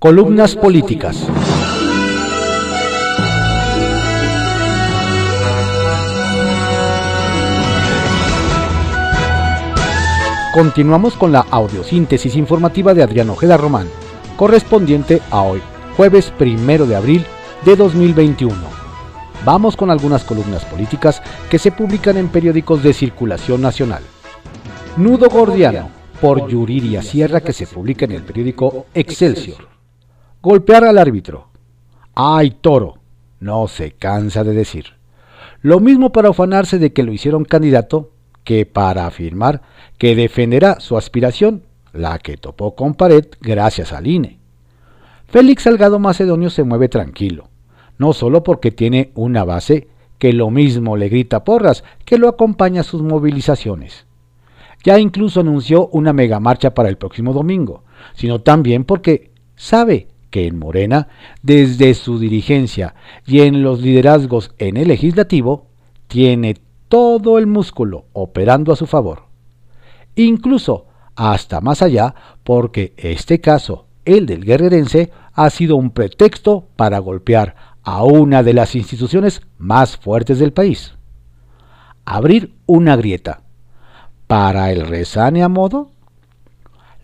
Columnas políticas. Continuamos con la audiosíntesis informativa de Adrián Ojeda Román, correspondiente a hoy, jueves primero de abril de 2021. Vamos con algunas columnas políticas que se publican en periódicos de circulación nacional. Nudo Gordiano, por Yuriria Sierra, que se publica en el periódico Excelsior. Golpear al árbitro. ¡Ay, toro! No se cansa de decir. Lo mismo para ufanarse de que lo hicieron candidato que para afirmar que defenderá su aspiración, la que topó con pared gracias al INE. Félix Salgado Macedonio se mueve tranquilo, no solo porque tiene una base que lo mismo le grita porras que lo acompaña a sus movilizaciones. Ya incluso anunció una megamarcha para el próximo domingo, sino también porque sabe que en Morena, desde su dirigencia y en los liderazgos en el legislativo, tiene todo el músculo operando a su favor. Incluso hasta más allá, porque este caso, el del guerrerense, ha sido un pretexto para golpear a una de las instituciones más fuertes del país. Abrir una grieta. ¿Para el rezane a modo?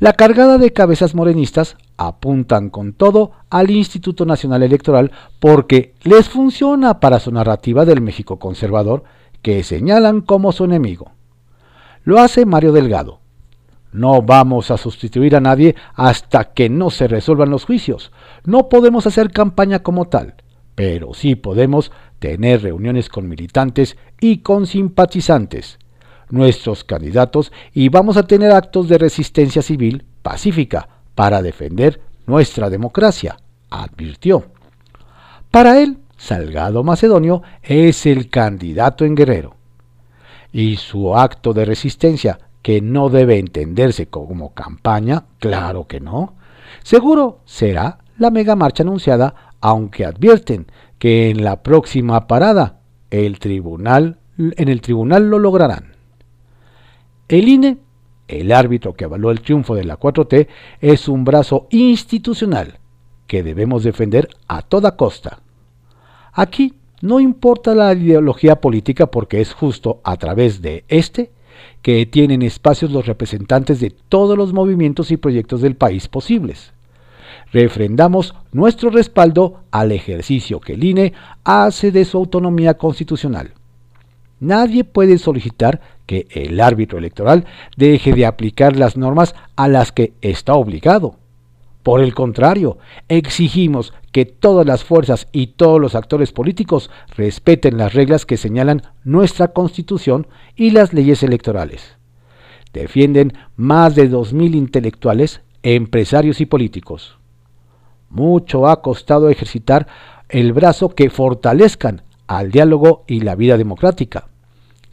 La cargada de cabezas morenistas apuntan con todo al Instituto Nacional Electoral porque les funciona para su narrativa del México conservador que señalan como su enemigo. Lo hace Mario Delgado. No vamos a sustituir a nadie hasta que no se resuelvan los juicios. No podemos hacer campaña como tal, pero sí podemos tener reuniones con militantes y con simpatizantes, nuestros candidatos, y vamos a tener actos de resistencia civil pacífica para defender nuestra democracia, advirtió. Para él, Salgado Macedonio es el candidato en Guerrero. Y su acto de resistencia, que no debe entenderse como campaña, claro que no, seguro será la mega marcha anunciada, aunque advierten que en la próxima parada el tribunal, en el tribunal lo lograrán. El INE, el árbitro que avaló el triunfo de la 4T, es un brazo institucional que debemos defender a toda costa. Aquí no importa la ideología política porque es justo a través de este que tienen espacios los representantes de todos los movimientos y proyectos del país posibles. Refrendamos nuestro respaldo al ejercicio que el INE hace de su autonomía constitucional. Nadie puede solicitar que el árbitro electoral deje de aplicar las normas a las que está obligado. Por el contrario, exigimos que todas las fuerzas y todos los actores políticos respeten las reglas que señalan nuestra Constitución y las leyes electorales. Defienden más de 2.000 intelectuales, empresarios y políticos. Mucho ha costado ejercitar el brazo que fortalezcan al diálogo y la vida democrática.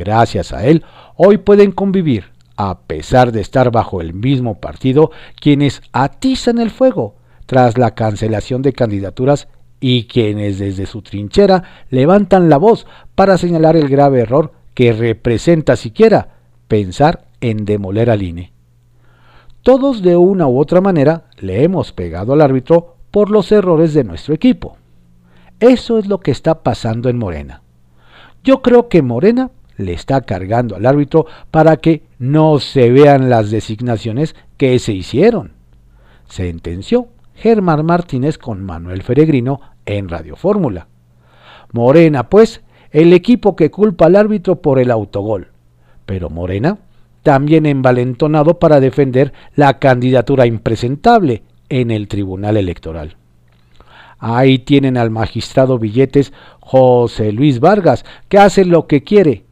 Gracias a él, hoy pueden convivir a pesar de estar bajo el mismo partido, quienes atizan el fuego tras la cancelación de candidaturas y quienes desde su trinchera levantan la voz para señalar el grave error que representa siquiera pensar en demoler al INE. Todos de una u otra manera le hemos pegado al árbitro por los errores de nuestro equipo. Eso es lo que está pasando en Morena. Yo creo que Morena le está cargando al árbitro para que no se vean las designaciones que se hicieron. Sentenció Germán Martínez con Manuel Feregrino en Radio Fórmula. Morena, pues, el equipo que culpa al árbitro por el autogol. Pero Morena también envalentonado para defender la candidatura impresentable en el Tribunal Electoral. Ahí tienen al magistrado Billetes José Luis Vargas, que hace lo que quiere,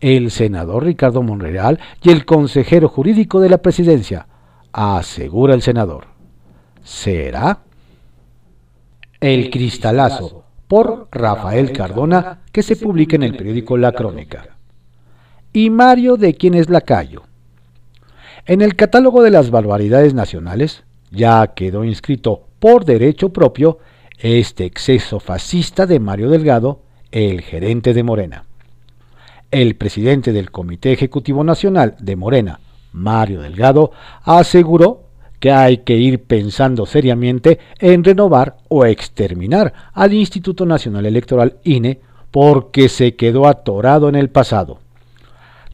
el senador Ricardo Monreal y el consejero jurídico de la presidencia, asegura el senador. ¿Será? El Cristalazo, por Rafael Cardona, que se publica en el periódico La Crónica. Y Mario de quien es lacayo. En el catálogo de las barbaridades nacionales ya quedó inscrito por derecho propio este exceso fascista de Mario Delgado, el gerente de Morena. El presidente del Comité Ejecutivo Nacional de Morena, Mario Delgado, aseguró que hay que ir pensando seriamente en renovar o exterminar al Instituto Nacional Electoral INE porque se quedó atorado en el pasado.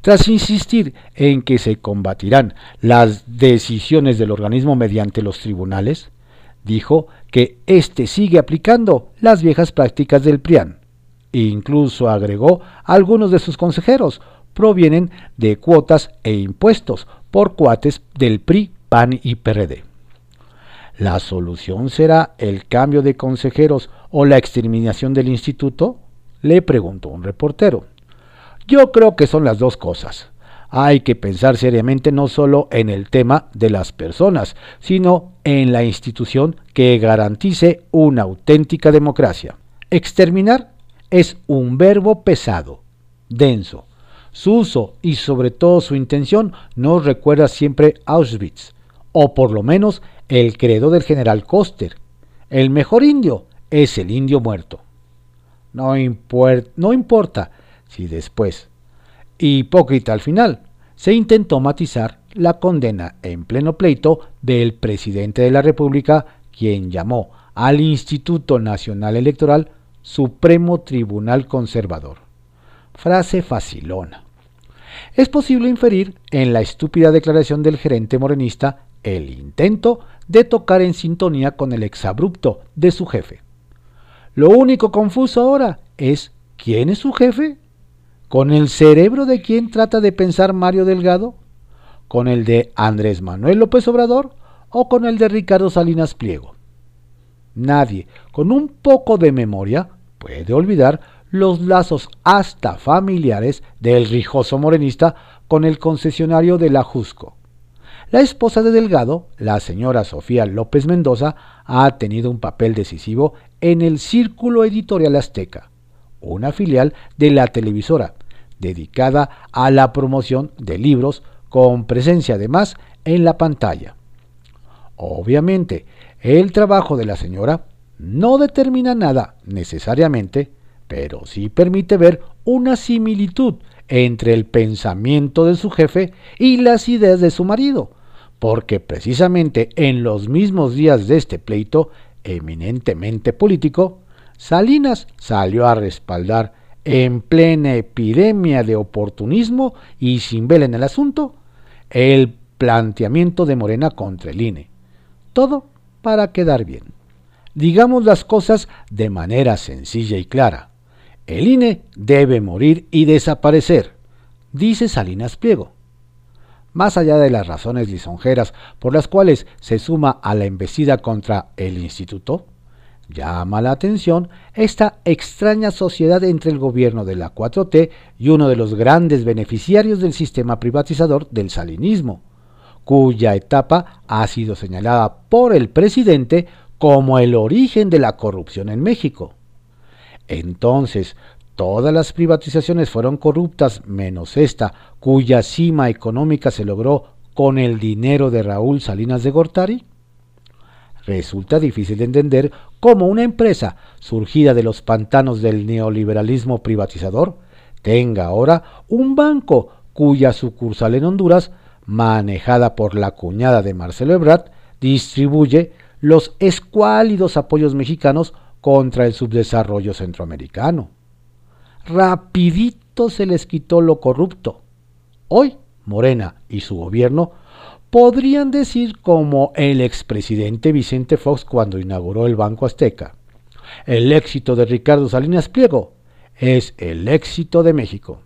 Tras insistir en que se combatirán las decisiones del organismo mediante los tribunales, dijo que éste sigue aplicando las viejas prácticas del PRIAN. E incluso agregó algunos de sus consejeros provienen de cuotas e impuestos por cuates del PRI, PAN y PRD. ¿La solución será el cambio de consejeros o la exterminación del instituto? Le preguntó un reportero. Yo creo que son las dos cosas. Hay que pensar seriamente no solo en el tema de las personas, sino en la institución que garantice una auténtica democracia. Exterminar es un verbo pesado, denso. Su uso y sobre todo su intención nos recuerda siempre Auschwitz, o por lo menos el credo del general Koster. El mejor indio es el indio muerto. No, no importa si después, hipócrita al final, se intentó matizar la condena en pleno pleito del presidente de la República, quien llamó al Instituto Nacional Electoral Supremo Tribunal Conservador. Frase facilona. Es posible inferir en la estúpida declaración del gerente morenista el intento de tocar en sintonía con el exabrupto de su jefe. Lo único confuso ahora es ¿quién es su jefe? ¿Con el cerebro de quién trata de pensar Mario Delgado? ¿Con el de Andrés Manuel López Obrador o con el de Ricardo Salinas Pliego? Nadie con un poco de memoria puede olvidar los lazos hasta familiares del rijoso morenista con el concesionario de la Jusco. La esposa de Delgado, la señora Sofía López Mendoza, ha tenido un papel decisivo en el Círculo Editorial Azteca, una filial de la televisora, dedicada a la promoción de libros con presencia además en la pantalla. Obviamente, el trabajo de la señora no determina nada necesariamente, pero sí permite ver una similitud entre el pensamiento de su jefe y las ideas de su marido, porque precisamente en los mismos días de este pleito eminentemente político, Salinas salió a respaldar en plena epidemia de oportunismo y sin ver en el asunto, el planteamiento de Morena contra el INE. Todo para quedar bien. Digamos las cosas de manera sencilla y clara. El INE debe morir y desaparecer, dice Salinas Pliego. Más allá de las razones lisonjeras por las cuales se suma a la embestida contra el instituto, llama la atención esta extraña sociedad entre el gobierno de la 4T y uno de los grandes beneficiarios del sistema privatizador del salinismo, cuya etapa ha sido señalada por el presidente como el origen de la corrupción en México. Entonces, todas las privatizaciones fueron corruptas menos esta, cuya cima económica se logró con el dinero de Raúl Salinas de Gortari? Resulta difícil de entender cómo una empresa surgida de los pantanos del neoliberalismo privatizador tenga ahora un banco cuya sucursal en Honduras, manejada por la cuñada de Marcelo Ebrard, distribuye los escuálidos apoyos mexicanos contra el subdesarrollo centroamericano. Rapidito se les quitó lo corrupto. Hoy, Morena y su gobierno podrían decir como el expresidente Vicente Fox cuando inauguró el Banco Azteca. El éxito de Ricardo Salinas Pliego es el éxito de México.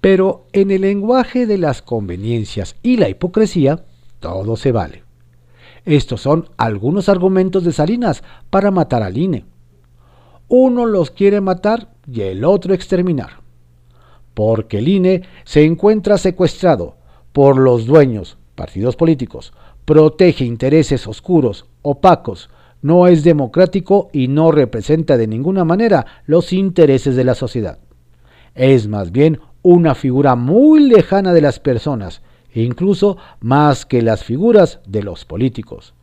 Pero en el lenguaje de las conveniencias y la hipocresía, todo se vale. Estos son algunos argumentos de Salinas para matar al INE. Uno los quiere matar y el otro exterminar. Porque el INE se encuentra secuestrado por los dueños, partidos políticos, protege intereses oscuros, opacos, no es democrático y no representa de ninguna manera los intereses de la sociedad. Es más bien una figura muy lejana de las personas incluso más que las figuras de los políticos.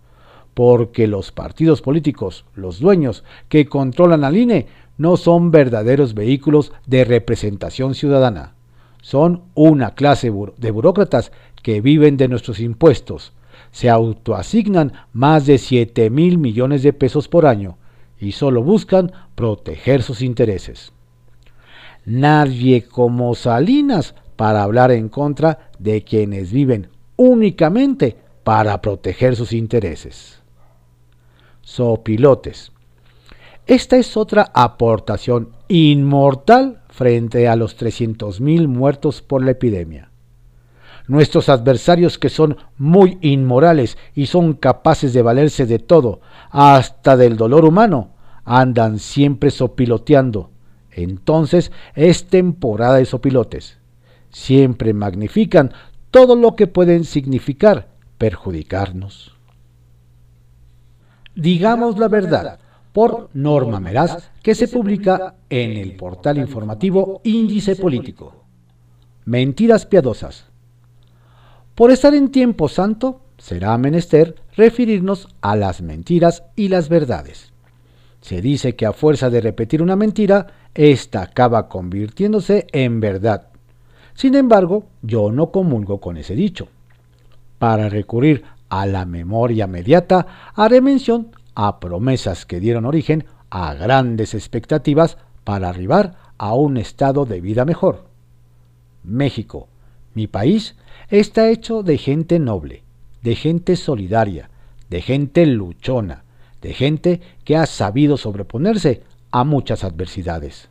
Porque los partidos políticos, los dueños que controlan al INE, no son verdaderos vehículos de representación ciudadana. Son una clase de burócratas que viven de nuestros impuestos, se autoasignan más de 7 mil millones de pesos por año y solo buscan proteger sus intereses. Nadie como Salinas para hablar en contra de quienes viven únicamente para proteger sus intereses. Sopilotes. Esta es otra aportación inmortal frente a los 300.000 muertos por la epidemia. Nuestros adversarios que son muy inmorales y son capaces de valerse de todo, hasta del dolor humano, andan siempre sopiloteando. Entonces es temporada de sopilotes. Siempre magnifican todo lo que pueden significar perjudicarnos. Digamos la verdad, por Norma Meraz, que se publica en el portal informativo Índice Político. Mentiras piadosas. Por estar en tiempo santo, será menester referirnos a las mentiras y las verdades. Se dice que a fuerza de repetir una mentira, ésta acaba convirtiéndose en verdad. Sin embargo, yo no comulgo con ese dicho. Para recurrir a la memoria mediata, haré mención a promesas que dieron origen a grandes expectativas para arribar a un estado de vida mejor. México, mi país, está hecho de gente noble, de gente solidaria, de gente luchona, de gente que ha sabido sobreponerse a muchas adversidades,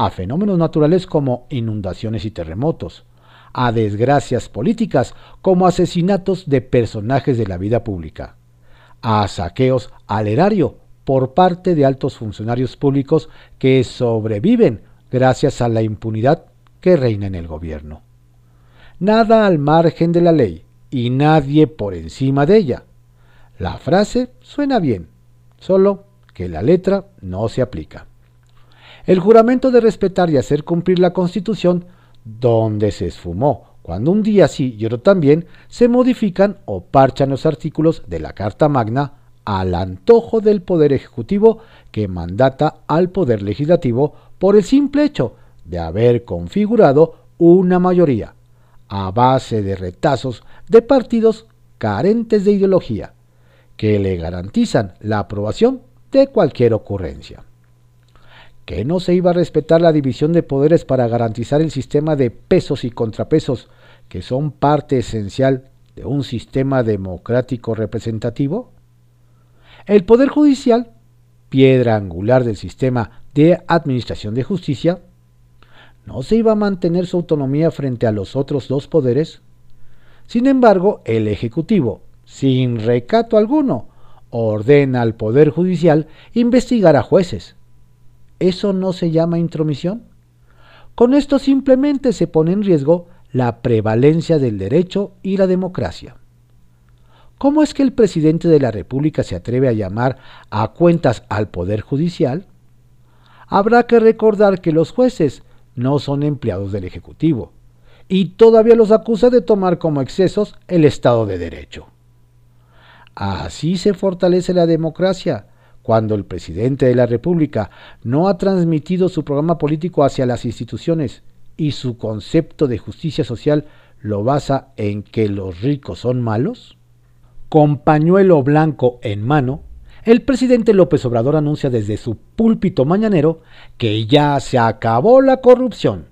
a fenómenos naturales como inundaciones y terremotos, a desgracias políticas como asesinatos de personajes de la vida pública, a saqueos al erario por parte de altos funcionarios públicos que sobreviven gracias a la impunidad que reina en el gobierno. Nada al margen de la ley y nadie por encima de ella. La frase suena bien, solo que la letra no se aplica. El juramento de respetar y hacer cumplir la Constitución, donde se esfumó cuando un día sí y otro también se modifican o parchan los artículos de la Carta Magna al antojo del Poder Ejecutivo que mandata al Poder Legislativo por el simple hecho de haber configurado una mayoría a base de retazos de partidos carentes de ideología que le garantizan la aprobación de cualquier ocurrencia. ¿Que no se iba a respetar la división de poderes para garantizar el sistema de pesos y contrapesos que son parte esencial de un sistema democrático representativo? El Poder Judicial, piedra angular del sistema de administración de justicia, ¿no se iba a mantener su autonomía frente a los otros dos poderes? Sin embargo, el Ejecutivo, sin recato alguno, ordena al Poder Judicial investigar a jueces, ¿Eso no se llama intromisión? Con esto simplemente se pone en riesgo la prevalencia del derecho y la democracia. ¿Cómo es que el presidente de la República se atreve a llamar a cuentas al Poder Judicial? Habrá que recordar que los jueces no son empleados del Ejecutivo y todavía los acusa de tomar como excesos el Estado de Derecho. Así se fortalece la democracia, cuando el presidente de la República no ha transmitido su programa político hacia las instituciones y su concepto de justicia social lo basa en que los ricos son malos? Con pañuelo blanco en mano, el presidente López Obrador anuncia desde su púlpito mañanero que ya se acabó la corrupción.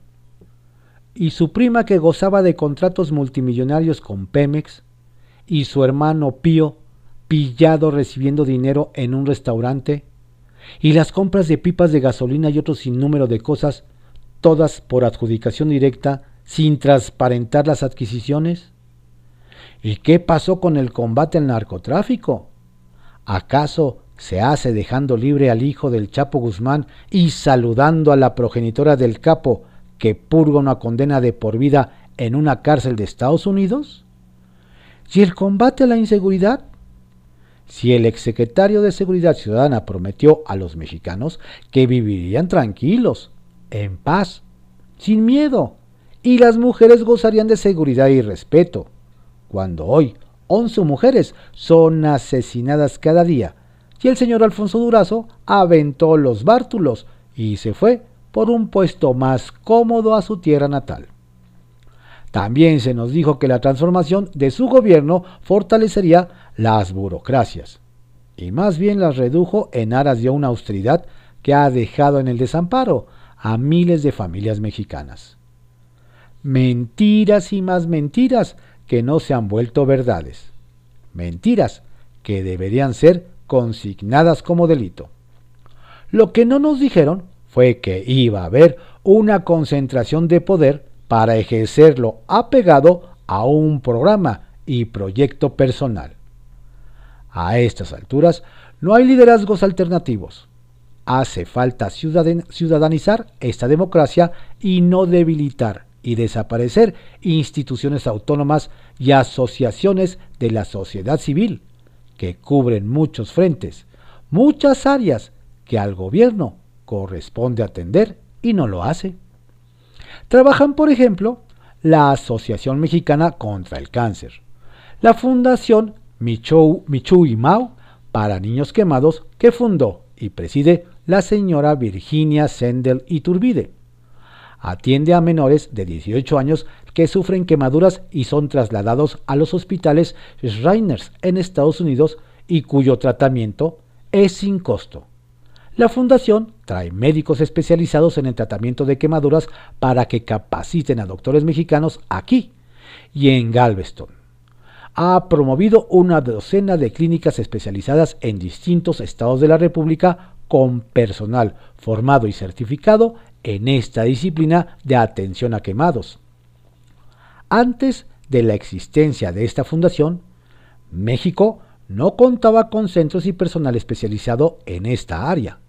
Y su prima que gozaba de contratos multimillonarios con Pemex, y su hermano Pío pillado recibiendo dinero en un restaurante, y las compras de pipas de gasolina y otro sinnúmero de cosas, todas por adjudicación directa, sin transparentar las adquisiciones? ¿Y qué pasó con el combate al narcotráfico? ¿Acaso se hace dejando libre al hijo del Chapo Guzmán y saludando a la progenitora del capo que purga una condena de por vida en una cárcel de Estados Unidos? ¿Y el combate a la inseguridad? Si el exsecretario de Seguridad Ciudadana prometió a los mexicanos que vivirían tranquilos, en paz, sin miedo, y las mujeres gozarían de seguridad y respeto, cuando hoy 11 mujeres son asesinadas cada día, y el señor Alfonso Durazo aventó los bártulos y se fue por un puesto más cómodo a su tierra natal. También se nos dijo que la transformación de su gobierno fortalecería las burocracias y más bien las redujo en aras de una austeridad que ha dejado en el desamparo a miles de familias mexicanas. Mentiras y más mentiras que no se han vuelto verdades. Mentiras que deberían ser consignadas como delito. Lo que no nos dijeron fue que iba a haber una concentración de poder para ejercerlo apegado a un programa y proyecto personal. A estas alturas no hay liderazgos alternativos. Hace falta ciudadanizar esta democracia y no debilitar y desaparecer instituciones autónomas y asociaciones de la sociedad civil, que cubren muchos frentes, muchas áreas que al gobierno corresponde atender y no lo hace. Trabajan, por ejemplo, la Asociación Mexicana contra el Cáncer, la Fundación Michu, y Mao para Niños Quemados que fundó y preside la señora Virginia Sendel Iturbide. Atiende a menores de 18 años que sufren quemaduras y son trasladados a los hospitales Shriners en Estados Unidos y cuyo tratamiento es sin costo. La fundación trae médicos especializados en el tratamiento de quemaduras para que capaciten a doctores mexicanos aquí y en Galveston. Ha promovido una docena de clínicas especializadas en distintos estados de la República con personal formado y certificado en esta disciplina de atención a quemados. Antes de la existencia de esta fundación, México no contaba con centros y personal especializado en esta área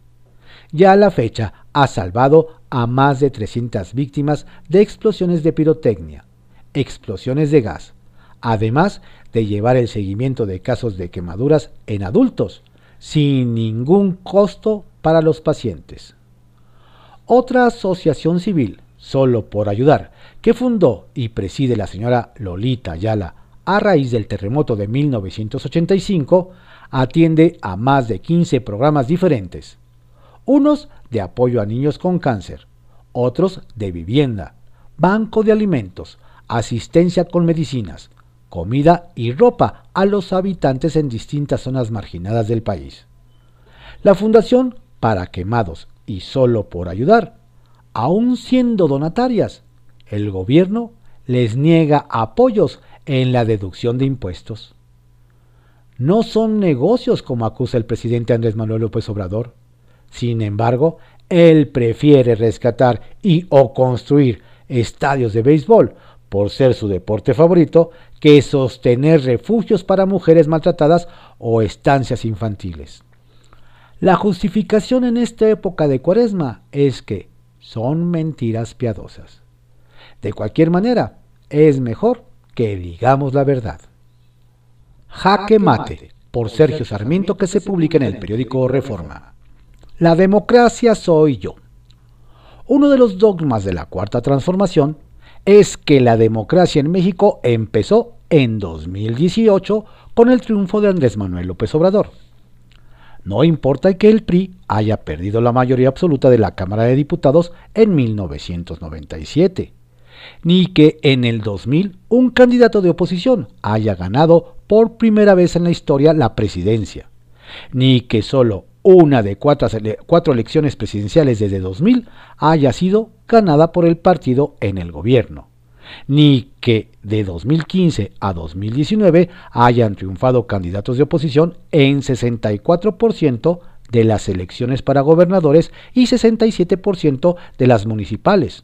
ya a la fecha ha salvado a más de 300 víctimas de explosiones de pirotecnia, explosiones de gas, además de llevar el seguimiento de casos de quemaduras en adultos, sin ningún costo para los pacientes. Otra asociación civil, solo por ayudar, que fundó y preside la señora Lolita Ayala a raíz del terremoto de 1985, atiende a más de 15 programas diferentes, unos de apoyo a niños con cáncer, otros de vivienda, banco de alimentos, asistencia con medicinas, comida y ropa a los habitantes en distintas zonas marginadas del país. La Fundación para Quemados y solo por ayudar, aun siendo donatarias, el gobierno les niega apoyos en la deducción de impuestos. No son negocios como acusa el presidente Andrés Manuel López Obrador. Sin embargo, él prefiere rescatar y o construir estadios de béisbol por ser su deporte favorito que sostener refugios para mujeres maltratadas o estancias infantiles. La justificación en esta época de cuaresma es que son mentiras piadosas. De cualquier manera, es mejor que digamos la verdad. Jaque Mate, por Sergio Sarmiento, que se publica en el periódico Reforma. La democracia soy yo. Uno de los dogmas de la Cuarta Transformación es que la democracia en México empezó en 2018 con el triunfo de Andrés Manuel López Obrador. No importa que el PRI haya perdido la mayoría absoluta de la Cámara de Diputados en 1997, ni que en el 2000 un candidato de oposición haya ganado por primera vez en la historia la presidencia, ni que solo una de cuatro, elecciones presidenciales desde 2000 haya sido ganada por el partido en el gobierno, ni que de 2015 a 2019 hayan triunfado candidatos de oposición en 64% de las elecciones para gobernadores y 67% de las municipales.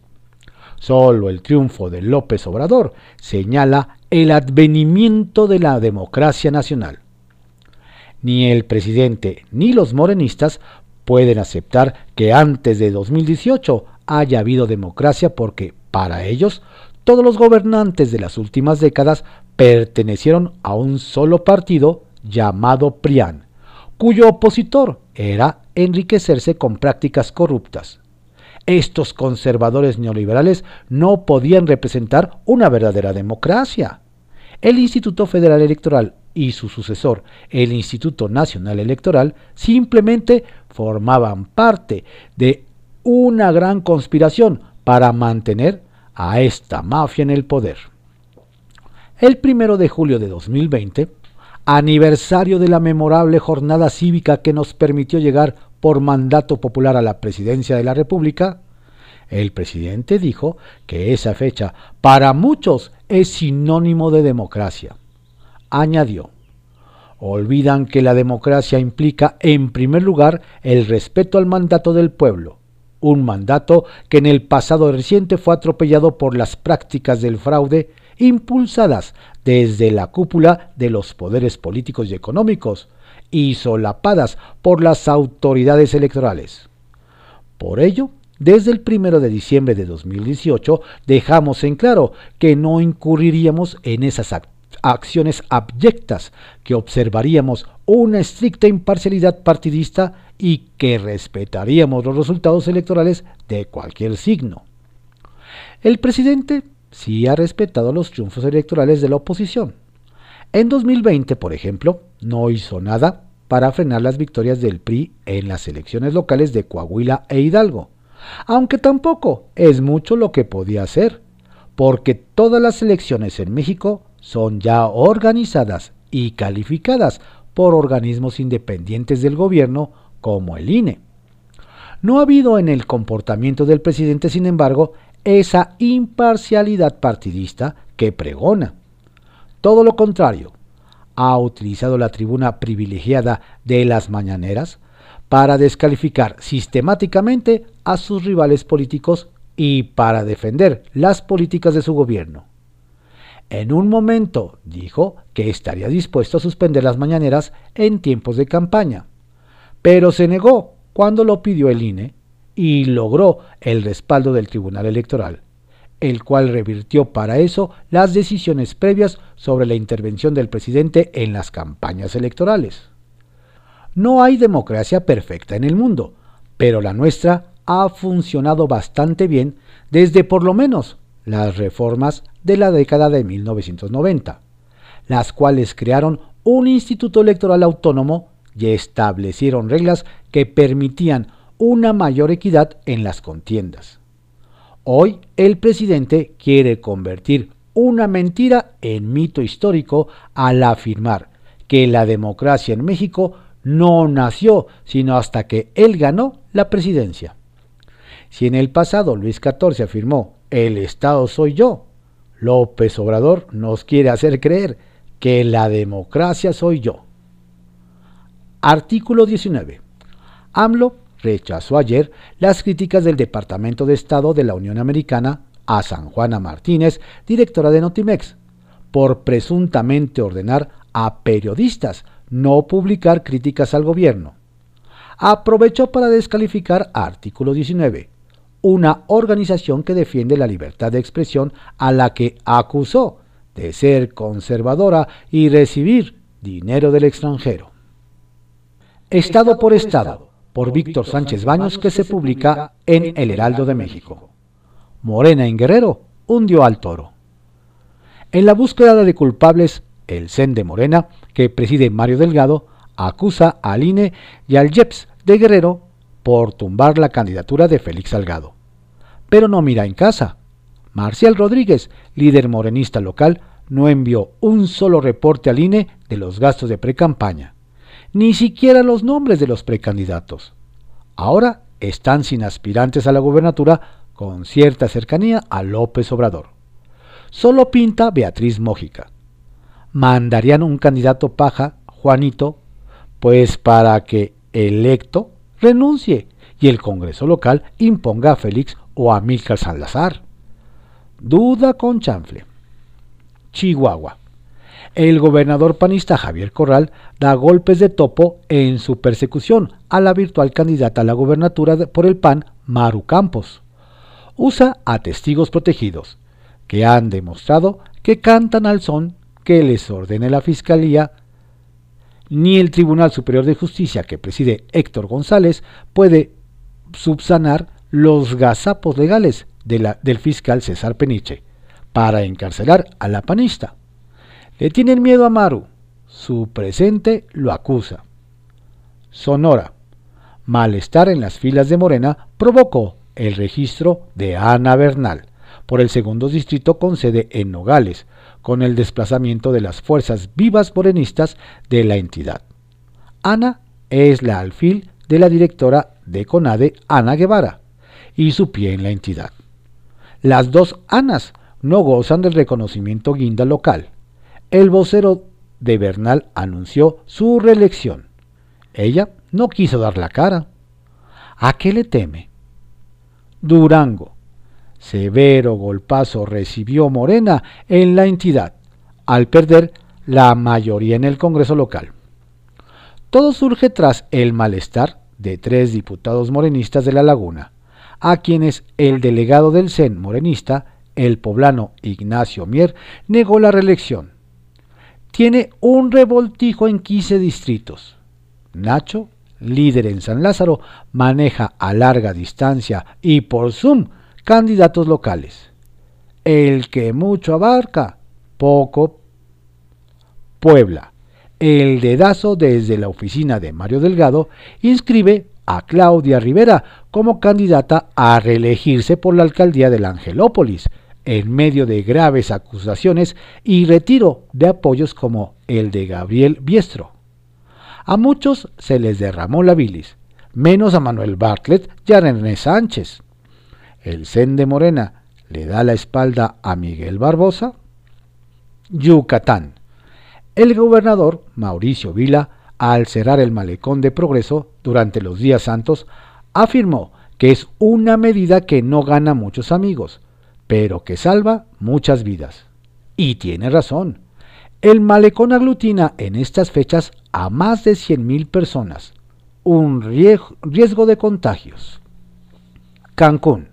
Solo el triunfo de López Obrador señala el advenimiento de la democracia nacional ni el presidente ni los morenistas pueden aceptar que antes de 2018 haya habido democracia porque, para ellos, todos los gobernantes de las últimas décadas pertenecieron a un solo partido llamado PRIAN, cuyo opositor era enriquecerse con prácticas corruptas. Estos conservadores neoliberales no podían representar una verdadera democracia. El Instituto Federal Electoral y su sucesor, el Instituto Nacional Electoral, simplemente formaban parte de una gran conspiración para mantener a esta mafia en el poder. El primero de julio de 2020, aniversario de la memorable jornada cívica que nos permitió llegar por mandato popular a la presidencia de la República, el presidente dijo que esa fecha para muchos es sinónimo de democracia. Añadió, olvidan que la democracia implica en primer lugar el respeto al mandato del pueblo, un mandato que en el pasado reciente fue atropellado por las prácticas del fraude impulsadas desde la cúpula de los poderes políticos y económicos y solapadas por las autoridades electorales. Por ello, desde el 1 de diciembre de 2018 dejamos en claro que no incurriríamos en esas acciones abyectas, que observaríamos una estricta imparcialidad partidista y que respetaríamos los resultados electorales de cualquier signo. El presidente sí ha respetado los triunfos electorales de la oposición. En 2020, por ejemplo, no hizo nada para frenar las victorias del PRI en las elecciones locales de Coahuila e Hidalgo, aunque tampoco es mucho lo que podía hacer, porque todas las elecciones en México son ya organizadas y calificadas por organismos independientes del gobierno como el INE. No ha habido en el comportamiento del presidente, sin embargo, esa imparcialidad partidista que pregona. Todo lo contrario, ha utilizado la tribuna privilegiada de las mañaneras para descalificar sistemáticamente a sus rivales políticos y para defender las políticas de su gobierno. En un momento dijo que estaría dispuesto a suspender las mañaneras en tiempos de campaña, pero se negó cuando lo pidió el INE y logró el respaldo del Tribunal Electoral, el cual revirtió para eso las decisiones previas sobre la intervención del presidente en las campañas electorales. No hay democracia perfecta en el mundo, pero la nuestra ha funcionado bastante bien desde por lo menos las reformas de la década de 1990, las cuales crearon un instituto electoral autónomo y establecieron reglas que permitían una mayor equidad en las contiendas. Hoy el presidente quiere convertir una mentira en mito histórico al afirmar que la democracia en México no nació sino hasta que él ganó la presidencia. Si en el pasado Luis XIV afirmó, el Estado soy yo, López Obrador nos quiere hacer creer que la democracia soy yo. Artículo 19. AMLO rechazó ayer las críticas del Departamento de Estado de la Unión Americana a San Juana Martínez, directora de Notimex, por presuntamente ordenar a periodistas no publicar críticas al gobierno. Aprovechó para descalificar artículo 19, una organización que defiende la libertad de expresión a la que acusó de ser conservadora y recibir dinero del extranjero. Estado por Estado por Víctor Sánchez Baños que se publica en El Heraldo de México. Morena en Guerrero hundió al toro. En la búsqueda de culpables, el CEN de Morena, que preside Mario Delgado, acusa al INE y al JEPS de Guerrero por tumbar la candidatura de Félix Salgado. Pero no mira en casa. Marcial Rodríguez, líder morenista local, no envió un solo reporte al INE de los gastos de precampaña ni siquiera los nombres de los precandidatos. Ahora están sin aspirantes a la gubernatura con cierta cercanía a López Obrador. Solo pinta Beatriz Mójica. Mandarían un candidato paja, Juanito, pues para que electo renuncie y el Congreso local imponga a Félix o a Milcar Salazar. Duda con chanfle. Chihuahua el gobernador panista Javier Corral da golpes de topo en su persecución a la virtual candidata a la gobernatura por el PAN, Maru Campos. Usa a testigos protegidos, que han demostrado que cantan al son que les ordene la Fiscalía. Ni el Tribunal Superior de Justicia que preside Héctor González puede subsanar los gazapos legales del fiscal César Peniche para encarcelar a la panista. Le tienen miedo a Maru. Su presente lo acusa. Sonora. Malestar en las filas de Morena provocó el registro de Ana Bernal, por el segundo distrito con sede en Nogales, con el desplazamiento de las fuerzas vivas morenistas de la entidad. Ana es la alfil de la directora de CONADE, Ana Guevara, y su pie en la entidad. Las dos Anas no gozan del reconocimiento guinda local. El vocero de Bernal anunció su reelección. Ella no quiso dar la cara. ¿A qué le teme? Durango. Severo golpazo recibió Morena en la entidad, al perder la mayoría en el Congreso local. Todo surge tras el malestar de tres diputados morenistas de La Laguna, a quienes el delegado del CEN morenista, el poblano Ignacio Mier, negó la reelección. Tiene un revoltijo en 15 distritos. Nacho, líder en San Lázaro, maneja a larga distancia y por Zoom candidatos locales. El que mucho abarca, poco Puebla. El dedazo desde la oficina de Mario Delgado inscribe a Claudia Rivera como candidata a reelegirse por la alcaldía del Angelópolis, en medio de graves acusaciones y retiro de apoyos como el de Gabriel Biestro. A muchos se les derramó la bilis, menos a Manuel Bartlett y a René Sánchez. El CEN de Morena le da la espalda a Miguel Barbosa. Yucatán. El gobernador Mauricio Vila al cerrar el malecón de progreso durante los días santos, afirmó que es una medida que no gana muchos amigos, pero que salva muchas vidas. Y tiene razón. El malecón aglutina en estas fechas a más de 100.000 personas, un riesgo de contagios. Cancún,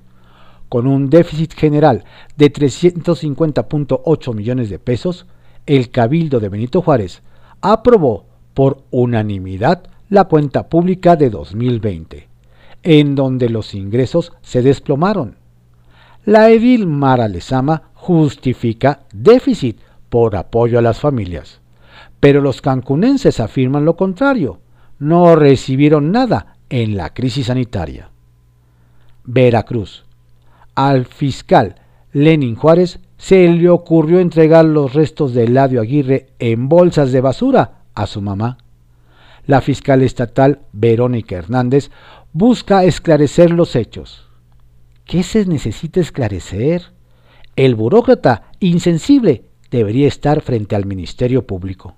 con un déficit general de 350.8 millones de pesos, el Cabildo de Benito Juárez aprobó por unanimidad la cuenta pública de 2020, en donde los ingresos se desplomaron. La edil Mara Lezama justifica déficit por apoyo a las familias, pero los cancunenses afirman lo contrario, no recibieron nada en la crisis sanitaria. Veracruz. Al fiscal Lenin Juárez se le ocurrió entregar los restos de Eladio Aguirre en bolsas de basura a su mamá. La fiscal estatal Verónica Hernández busca esclarecer los hechos. ¿Qué se necesita esclarecer? El burócrata insensible debería estar frente al Ministerio Público.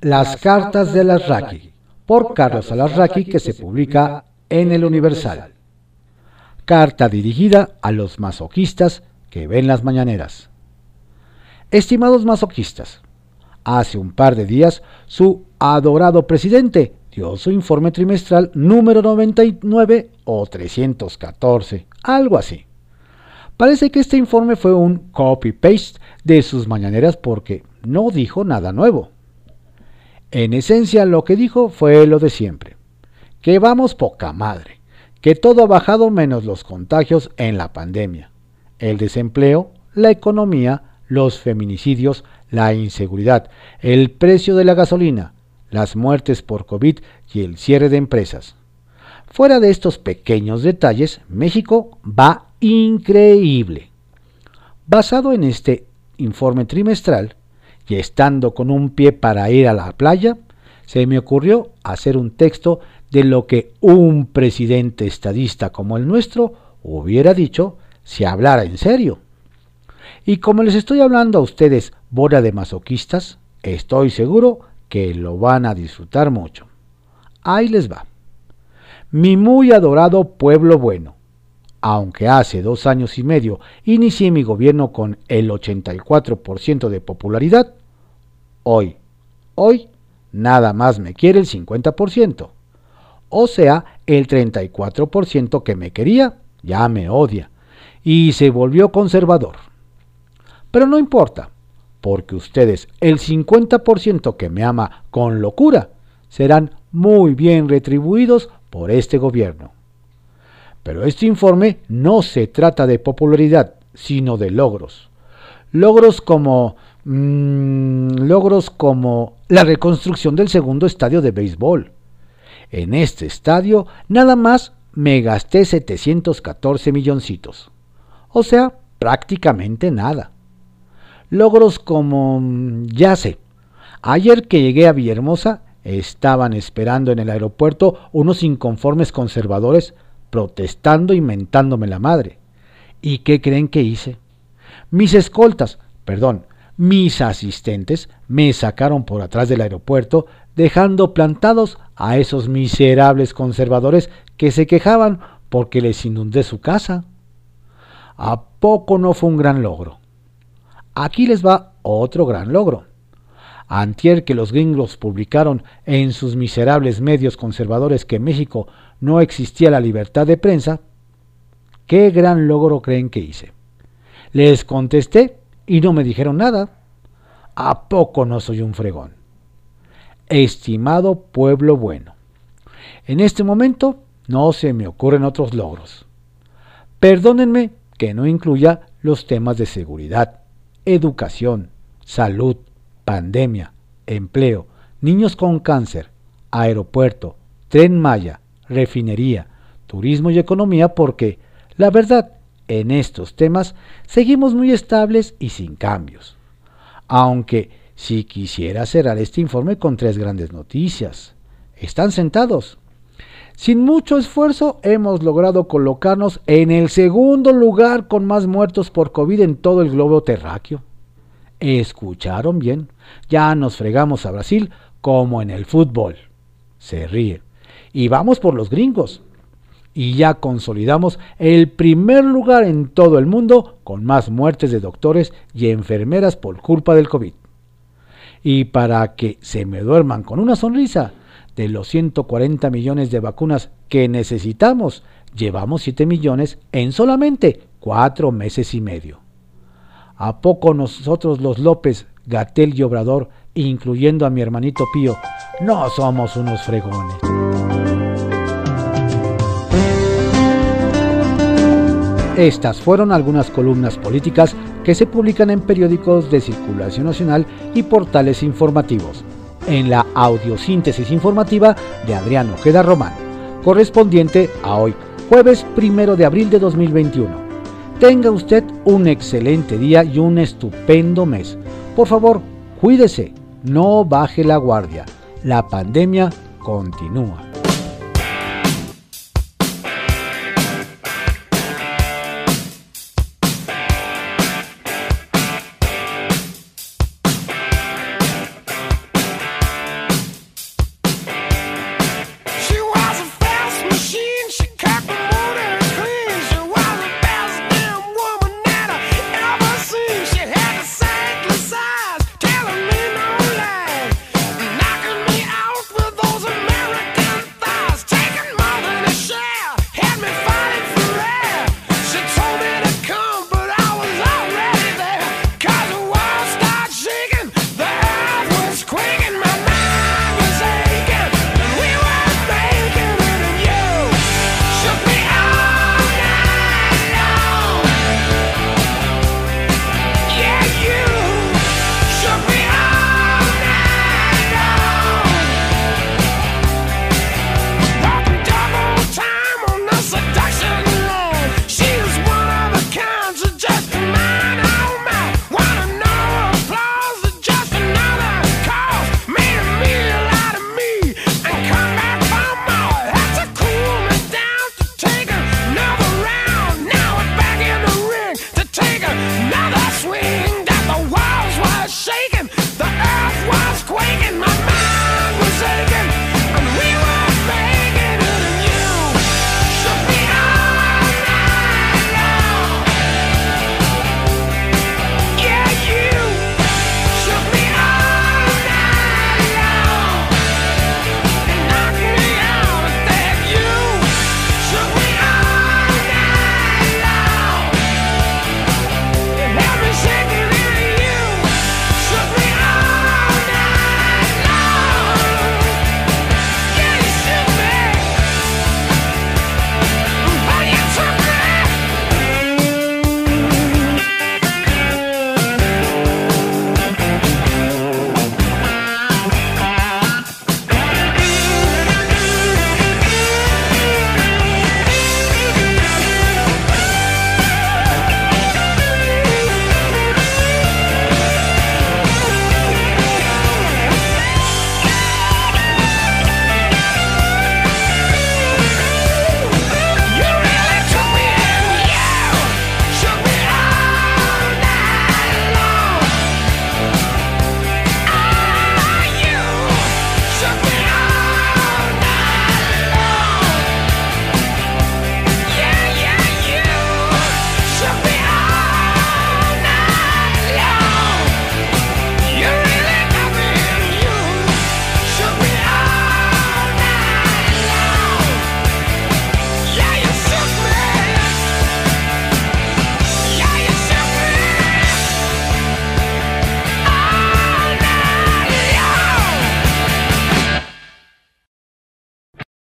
Las cartas de Alasraqui, por Carlos Alasraqui, que se publica en el Universal. Carta dirigida a los masoquistas que ven las mañaneras. Estimados masoquistas, Hace un par de días, su adorado presidente dio su informe trimestral número 99 o 314, algo así. Parece que este informe fue un copy-paste de sus mañaneras porque no dijo nada nuevo. En esencia lo que dijo fue lo de siempre, que vamos poca madre, que todo ha bajado menos los contagios en la pandemia, el desempleo, la economía, los feminicidios, la inseguridad, el precio de la gasolina, las muertes por COVID y el cierre de empresas. Fuera de estos pequeños detalles, México va increíble. Basado en este informe trimestral y estando con un pie para ir a la playa, se me ocurrió hacer un texto de lo que un presidente estadista como el nuestro hubiera dicho si hablara en serio. Y como les estoy hablando a ustedes, bola de masoquistas, estoy seguro que lo van a disfrutar mucho. Ahí les va. Mi muy adorado pueblo bueno, aunque hace dos años y medio inicié mi gobierno con el 84% de popularidad, hoy, hoy, nada más me quiere el 50%. O sea, el 34% que me quería ya me odia y se volvió conservador. Pero no importa, porque ustedes, el 50% que me ama con locura, serán muy bien retribuidos por este gobierno. Pero este informe no se trata de popularidad, sino de logros. Logros como mmm, logros como la reconstrucción del segundo estadio de béisbol. En este estadio nada más me gasté 714 milloncitos. O sea, prácticamente nada. Logros como... Mm, ya sé. Ayer que llegué a Villahermosa, estaban esperando en el aeropuerto unos inconformes conservadores protestando y mentándome la madre. ¿Y qué creen que hice? Mis escoltas, perdón, mis asistentes me sacaron por atrás del aeropuerto, dejando plantados a esos miserables conservadores que se quejaban porque les inundé su casa. ¿A poco no fue un gran logro? Aquí les va otro gran logro. Antier que los gringos publicaron en sus miserables medios conservadores que en México no existía la libertad de prensa, ¿qué gran logro creen que hice? Les contesté y no me dijeron nada. ¿A poco no soy un fregón? Estimado pueblo bueno, en este momento no se me ocurren otros logros. Perdónenme que no incluya los temas de seguridad, educación, salud, pandemia, empleo, niños con cáncer, aeropuerto, tren Maya, refinería, turismo y economía porque, la verdad, en estos temas seguimos muy estables y sin cambios. Aunque si quisiera cerrar este informe con tres grandes noticias. Están sentados. Sin mucho esfuerzo hemos logrado colocarnos en el segundo lugar con más muertos por COVID en todo el globo terráqueo. Escucharon bien, ya nos fregamos a Brasil como en el fútbol. Se ríe. Y vamos por los gringos. Y ya consolidamos el primer lugar en todo el mundo con más muertes de doctores y enfermeras por culpa del COVID. Y para que se me duerman con una sonrisa, de los 140 millones de vacunas que necesitamos, llevamos 7 millones en solamente 4 meses y medio. ¿A poco nosotros los López, Gatel y Obrador, incluyendo a mi hermanito Pío, no somos unos fregones? Estas fueron algunas columnas políticas que se publican en periódicos de circulación nacional y portales informativos en la audiosíntesis informativa de Adrián Ojeda Román, correspondiente a hoy, jueves primero de abril de 2021. Tenga usted un excelente día y un estupendo mes. Por favor, cuídese, no baje la guardia. La pandemia continúa.